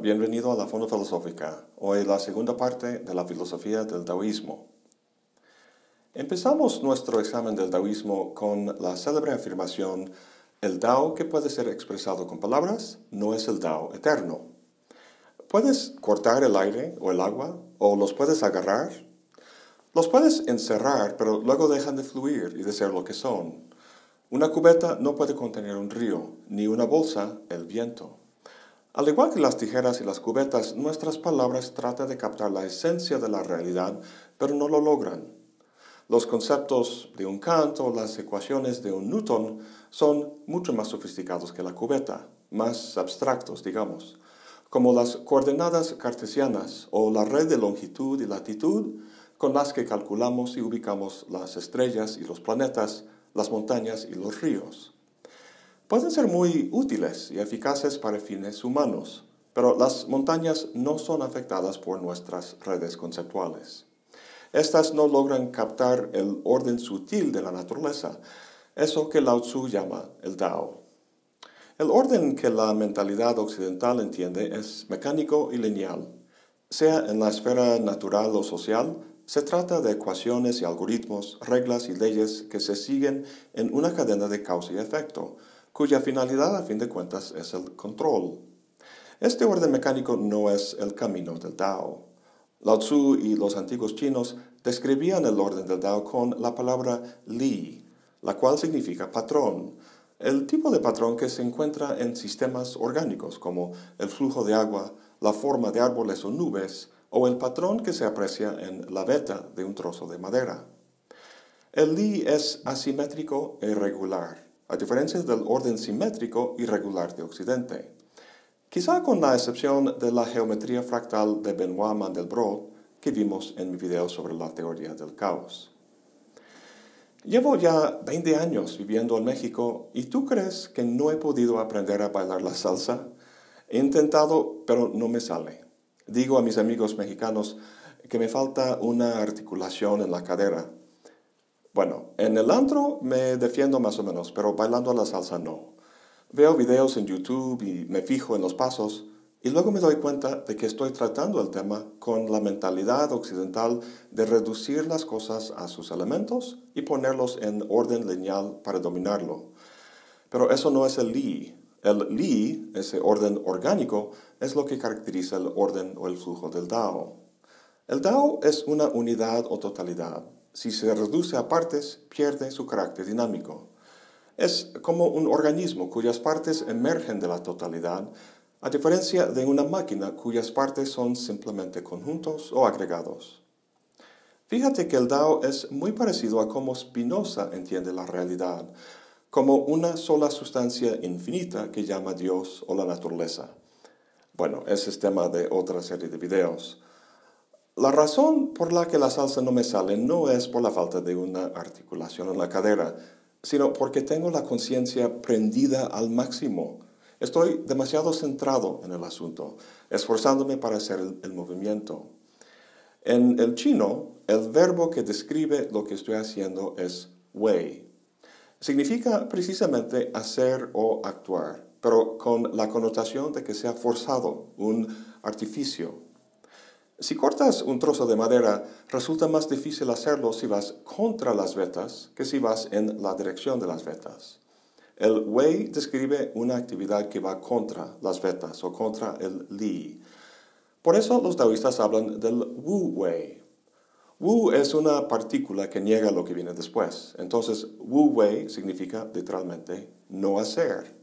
bienvenido a la Fondo Filosófica. Hoy la segunda parte de la filosofía del taoísmo. Empezamos nuestro examen del taoísmo con la célebre afirmación, el Tao que puede ser expresado con palabras no es el Tao eterno. ¿Puedes cortar el aire o el agua? ¿O los puedes agarrar? Los puedes encerrar, pero luego dejan de fluir y de ser lo que son. Una cubeta no puede contener un río, ni una bolsa el viento. Al igual que las tijeras y las cubetas, nuestras palabras tratan de captar la esencia de la realidad, pero no lo logran. Los conceptos de un Kant o las ecuaciones de un Newton son mucho más sofisticados que la cubeta, más abstractos, digamos, como las coordenadas cartesianas o la red de longitud y latitud con las que calculamos y ubicamos las estrellas y los planetas, las montañas y los ríos pueden ser muy útiles y eficaces para fines humanos, pero las montañas no son afectadas por nuestras redes conceptuales. Estas no logran captar el orden sutil de la naturaleza, eso que Lao Tzu llama el Tao. El orden que la mentalidad occidental entiende es mecánico y lineal. Sea en la esfera natural o social, se trata de ecuaciones y algoritmos, reglas y leyes que se siguen en una cadena de causa y efecto, cuya finalidad a fin de cuentas es el control. Este orden mecánico no es el camino del Tao. Lao Tzu y los antiguos chinos describían el orden del Tao con la palabra Li, la cual significa patrón, el tipo de patrón que se encuentra en sistemas orgánicos como el flujo de agua, la forma de árboles o nubes, o el patrón que se aprecia en la veta de un trozo de madera. El Li es asimétrico e irregular a diferencia del orden simétrico y regular de Occidente. Quizá con la excepción de la geometría fractal de Benoit Mandelbrot que vimos en mi video sobre la teoría del caos. Llevo ya 20 años viviendo en México y tú crees que no he podido aprender a bailar la salsa? He intentado, pero no me sale. Digo a mis amigos mexicanos que me falta una articulación en la cadera bueno, en el antro me defiendo más o menos, pero bailando la salsa no. Veo videos en YouTube y me fijo en los pasos y luego me doy cuenta de que estoy tratando el tema con la mentalidad occidental de reducir las cosas a sus elementos y ponerlos en orden lineal para dominarlo. Pero eso no es el Li. El Li, ese orden orgánico, es lo que caracteriza el orden o el flujo del Dao. El Dao es una unidad o totalidad si se reduce a partes, pierde su carácter dinámico. Es como un organismo cuyas partes emergen de la totalidad, a diferencia de una máquina cuyas partes son simplemente conjuntos o agregados. Fíjate que el Dao es muy parecido a cómo Spinoza entiende la realidad, como una sola sustancia infinita que llama Dios o la naturaleza. Bueno, ese es tema de otra serie de videos. La razón por la que la salsa no me sale no es por la falta de una articulación en la cadera, sino porque tengo la conciencia prendida al máximo. Estoy demasiado centrado en el asunto, esforzándome para hacer el, movimiento. En el chino, el verbo que describe lo que estoy haciendo es wei. Significa precisamente hacer o actuar, pero con la connotación de que sea forzado, un artificio. Si cortas un trozo de madera, resulta más difícil hacerlo si vas contra las vetas que si vas en la dirección de las vetas. El Wei describe una actividad que va contra las vetas o contra el Li. Por eso los taoístas hablan del Wu Wei. Wu es una partícula que niega lo que viene después. Entonces, Wu Wei significa literalmente no hacer.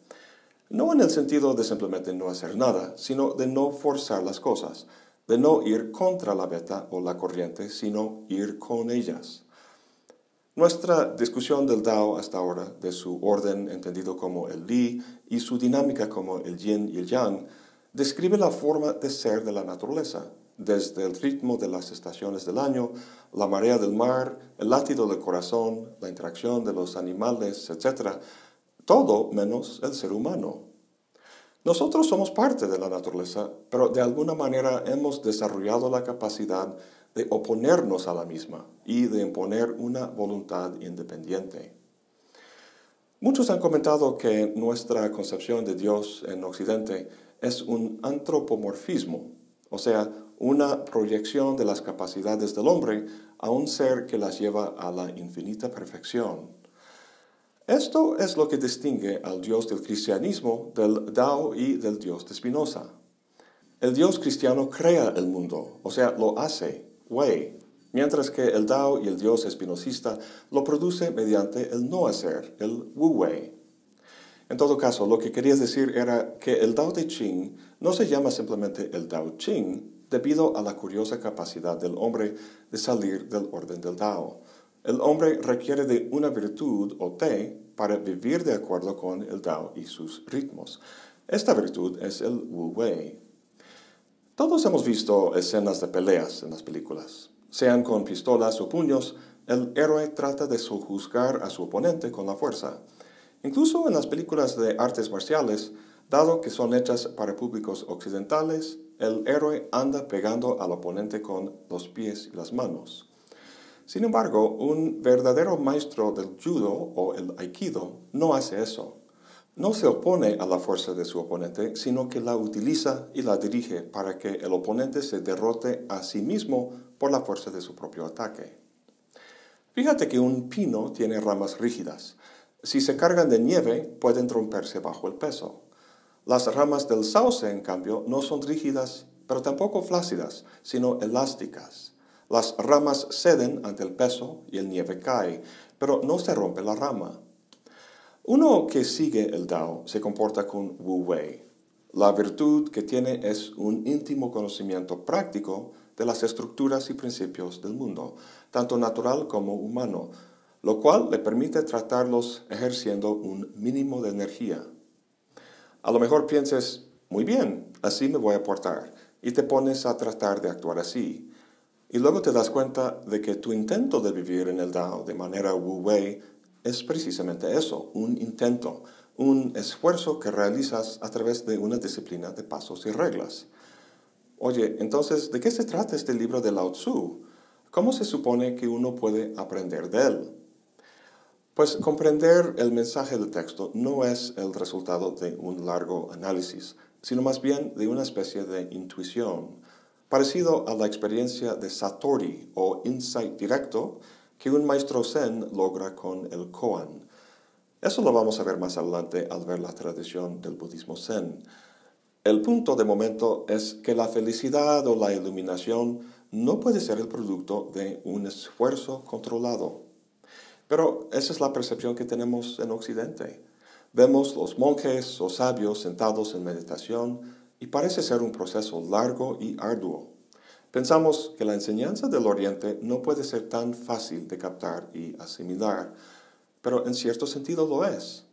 No en el sentido de simplemente no hacer nada, sino de no forzar las cosas de no ir contra la beta o la corriente, sino ir con ellas. Nuestra discusión del Dao hasta ahora, de su orden entendido como el Li y su dinámica como el Yin y el Yang, describe la forma de ser de la naturaleza, desde el ritmo de las estaciones del año, la marea del mar, el latido del corazón, la interacción de los animales, etc., todo menos el ser humano. Nosotros somos parte de la naturaleza, pero de alguna manera hemos desarrollado la capacidad de oponernos a la misma y de imponer una voluntad independiente. Muchos han comentado que nuestra concepción de Dios en Occidente es un antropomorfismo, o sea, una proyección de las capacidades del hombre a un ser que las lleva a la infinita perfección. Esto es lo que distingue al Dios del cristianismo del Dao y del Dios de Spinoza. El Dios cristiano crea el mundo, o sea, lo hace, Wei, mientras que el Dao y el Dios espinosista lo produce mediante el no hacer, el Wu Wei. En todo caso, lo que quería decir era que el Dao de Ching no se llama simplemente el Dao Ching debido a la curiosa capacidad del hombre de salir del orden del Dao. El hombre requiere de una virtud o te para vivir de acuerdo con el Dao y sus ritmos. Esta virtud es el Wu Wei. Todos hemos visto escenas de peleas en las películas. Sean con pistolas o puños, el héroe trata de sojuzgar a su oponente con la fuerza. Incluso en las películas de artes marciales, dado que son hechas para públicos occidentales, el héroe anda pegando al oponente con los pies y las manos. Sin embargo, un verdadero maestro del judo o el aikido no hace eso no se opone a la fuerza de su oponente, sino que la utiliza y la dirige para que el oponente se derrote a sí mismo por la fuerza de su propio ataque. Fíjate que un pino tiene ramas rígidas. Si se cargan de nieve, pueden romperse bajo el peso. Las ramas del sauce, en cambio, no son rígidas, pero tampoco flácidas, sino elásticas. Las ramas ceden ante el peso y el nieve cae, pero no se rompe la rama. Uno que sigue el Dao se comporta con Wu Wei. La virtud que tiene es un íntimo conocimiento práctico de las estructuras y principios del mundo, tanto natural como humano, lo cual le permite tratarlos ejerciendo un mínimo de energía. A lo mejor pienses, muy bien, así me voy a portar, y te pones a tratar de actuar así. Y luego te das cuenta de que tu intento de vivir en el Dao de manera Wu Wei es precisamente eso, un intento, un esfuerzo que realizas a través de una disciplina de pasos y reglas. Oye, entonces, ¿de qué se trata este libro de Lao Tzu? ¿Cómo se supone que uno puede aprender de él? Pues comprender el mensaje del texto no es el resultado de un largo análisis, sino más bien de una especie de intuición, parecido a la experiencia de Satori o insight directo que un maestro zen logra con el koan. Eso lo vamos a ver más adelante al ver la tradición del budismo zen. El punto de momento es que la felicidad o la iluminación no puede ser el producto de un esfuerzo controlado. Pero esa es la percepción que tenemos en Occidente. Vemos los monjes o sabios sentados en meditación y parece ser un proceso largo y arduo. Pensamos que la enseñanza del Oriente no puede ser tan fácil de captar y asimilar, pero en cierto sentido lo es.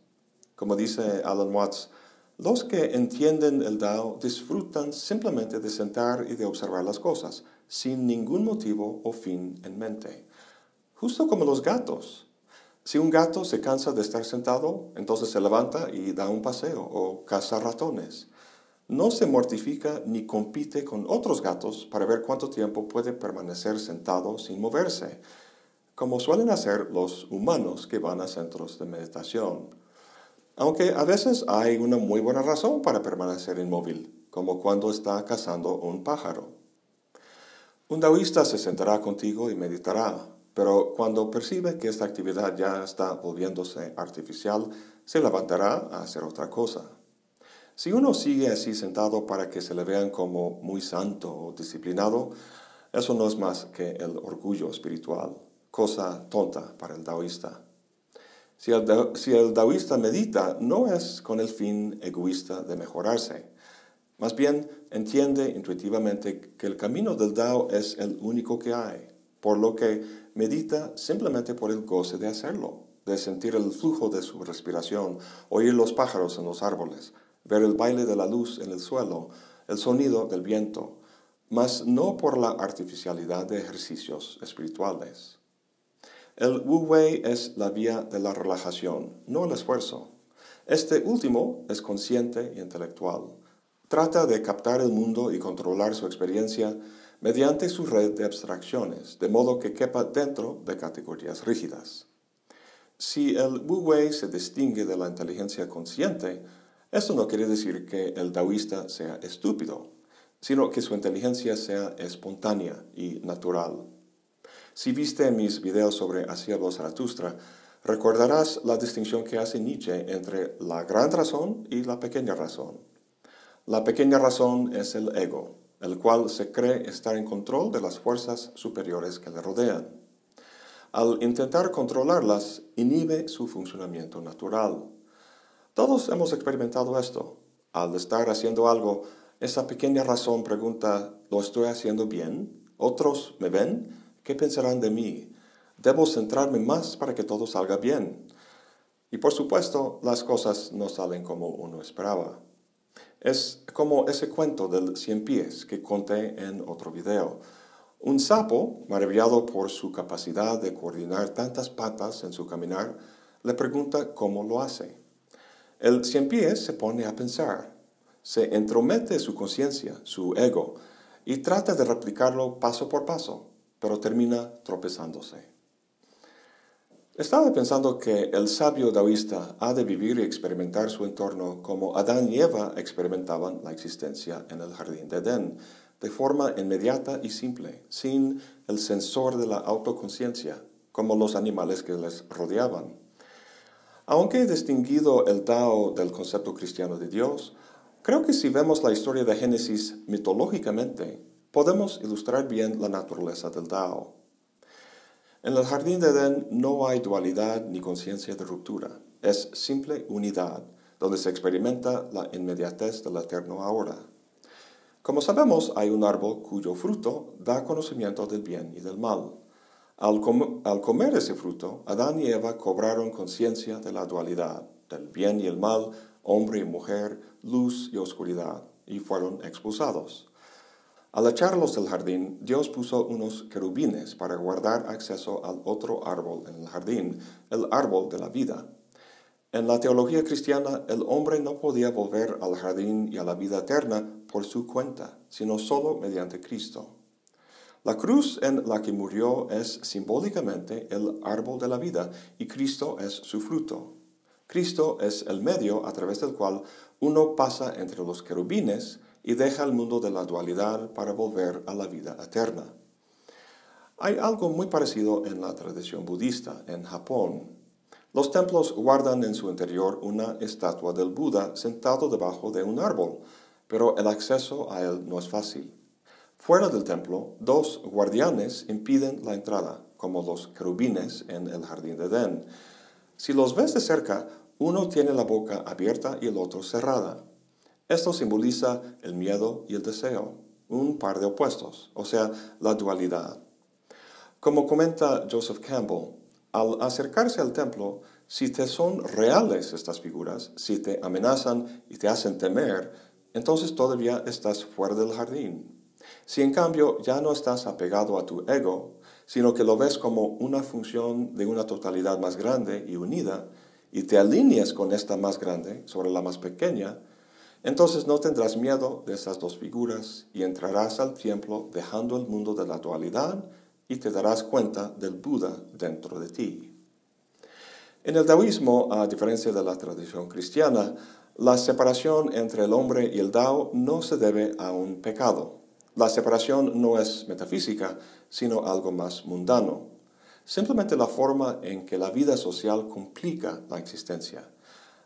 Como dice Alan Watts, los que entienden el Tao disfrutan simplemente de sentar y de observar las cosas, sin ningún motivo o fin en mente. Justo como los gatos. Si un gato se cansa de estar sentado, entonces se levanta y da un paseo o caza ratones no se mortifica ni compite con otros gatos para ver cuánto tiempo puede permanecer sentado sin moverse, como suelen hacer los humanos que van a centros de meditación. Aunque a veces hay una muy buena razón para permanecer inmóvil, como cuando está cazando un pájaro. Un taoísta se sentará contigo y meditará, pero cuando percibe que esta actividad ya está volviéndose artificial, se levantará a hacer otra cosa. Si uno sigue así sentado para que se le vean como muy santo o disciplinado, eso no es más que el orgullo espiritual, cosa tonta para el taoísta. Si el, taoísta medita, no es con el fin egoísta de mejorarse. Más bien, entiende intuitivamente que el camino del Dao es el único que hay, por lo que medita simplemente por el goce de hacerlo, de sentir el flujo de su respiración, oír los pájaros en los árboles, ver el baile de la luz en el suelo, el sonido del viento, mas no por la artificialidad de ejercicios espirituales. El Wu Wei es la vía de la relajación, no el esfuerzo. Este último es consciente e intelectual. Trata de captar el mundo y controlar su experiencia mediante su red de abstracciones, de modo que quepa dentro de categorías rígidas. Si el Wu Wei se distingue de la inteligencia consciente, Esto no quiere decir que el taoísta sea estúpido, sino que su inteligencia sea espontánea y natural. Si viste mis videos sobre habló Zaratustra, recordarás la distinción que hace Nietzsche entre la gran razón y la pequeña razón. La pequeña razón es el ego, el cual se cree estar en control de las fuerzas superiores que le rodean. Al intentar controlarlas, inhibe su funcionamiento natural. Todos hemos experimentado esto. Al estar haciendo algo, esa pequeña razón pregunta, ¿lo estoy haciendo bien? ¿Otros me ven? ¿Qué pensarán de mí? Debo centrarme más para que todo salga bien. Y por supuesto, las cosas no salen como uno esperaba. Es como ese cuento del cien pies que conté en otro video. Un sapo, maravillado por su capacidad de coordinar tantas patas en su caminar, le pregunta cómo lo hace. El cien pies se pone a pensar, se entromete su conciencia, su ego, y trata de replicarlo paso por paso, pero termina tropezándose. Estaba pensando que el sabio taoísta ha de vivir y experimentar su entorno como Adán y Eva experimentaban la existencia en el jardín de Edén, de forma inmediata y simple, sin el sensor de la autoconciencia, como los animales que les rodeaban. Aunque he distinguido el Tao del concepto cristiano de Dios, creo que si vemos la historia de Génesis mitológicamente, podemos ilustrar bien la naturaleza del Tao. En el jardín de Edén no hay dualidad ni conciencia de ruptura. Es simple unidad, donde se experimenta la inmediatez del eterno ahora. Como sabemos, hay un árbol cuyo fruto da conocimiento del bien y del mal. Al, comer ese fruto, Adán y Eva cobraron conciencia de la dualidad, del bien y el mal, hombre y mujer, luz y oscuridad, y fueron expulsados. Al echarlos del jardín, Dios puso unos querubines para guardar acceso al otro árbol en el jardín, el árbol de la vida. En la teología cristiana, el hombre no podía volver al jardín y a la vida eterna por su cuenta, sino solo mediante Cristo. La cruz en la que murió es simbólicamente el árbol de la vida y Cristo es su fruto. Cristo es el medio a través del cual uno pasa entre los querubines y deja el mundo de la dualidad para volver a la vida eterna. Hay algo muy parecido en la tradición budista en Japón. Los templos guardan en su interior una estatua del Buda sentado debajo de un árbol, pero el acceso a él no es fácil. Fuera del templo, dos guardianes impiden la entrada, como los querubines en el jardín de Edén. Si los ves de cerca, uno tiene la boca abierta y el otro cerrada. Esto simboliza el miedo y el deseo, un par de opuestos, o sea, la dualidad. Como comenta Joseph Campbell, al acercarse al templo, si te son reales estas figuras, si te amenazan y te hacen temer, entonces todavía estás fuera del jardín. Si en cambio ya no estás apegado a tu ego, sino que lo ves como una función de una totalidad más grande y unida, y te alineas con esta más grande sobre la más pequeña, entonces no tendrás miedo de esas dos figuras y entrarás al templo dejando el mundo de la dualidad y te darás cuenta del Buda dentro de ti. En el taoísmo, a diferencia de la tradición cristiana, la separación entre el hombre y el Tao no se debe a un pecado. La separación no es metafísica, sino algo más mundano. Simplemente la forma en que la vida social complica la existencia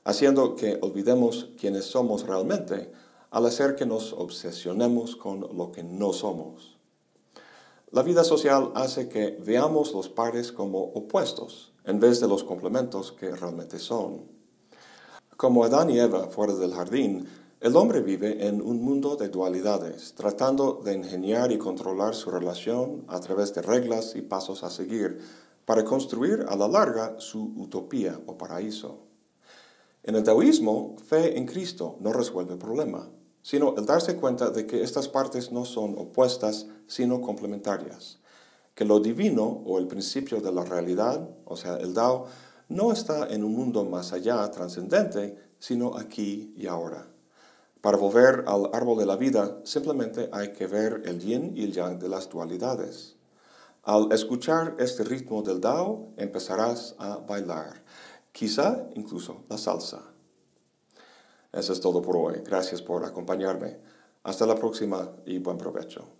haciendo que olvidemos quiénes somos realmente al hacer que nos obsesionemos con lo que no somos. La vida social hace que veamos los pares como opuestos en vez de los complementos que realmente son. Como Adán y Eva fuera del jardín, el hombre vive en un mundo de dualidades, tratando de ingeniar y controlar su relación a través de reglas y pasos a seguir para construir a la larga su utopía o paraíso. En el taoísmo, fe en Cristo no resuelve el problema, sino el darse cuenta de que estas partes no son opuestas, sino complementarias, que lo divino o el principio de la realidad, o sea, el Tao, no está en un mundo más allá, trascendente, sino aquí y ahora. Para volver al árbol de la vida, simplemente hay que ver el yin y el yang de las dualidades. Al escuchar este ritmo del Tao, empezarás a bailar quizá incluso la salsa. Eso es todo por hoy. Gracias por acompañarme. Hasta la próxima y buen provecho.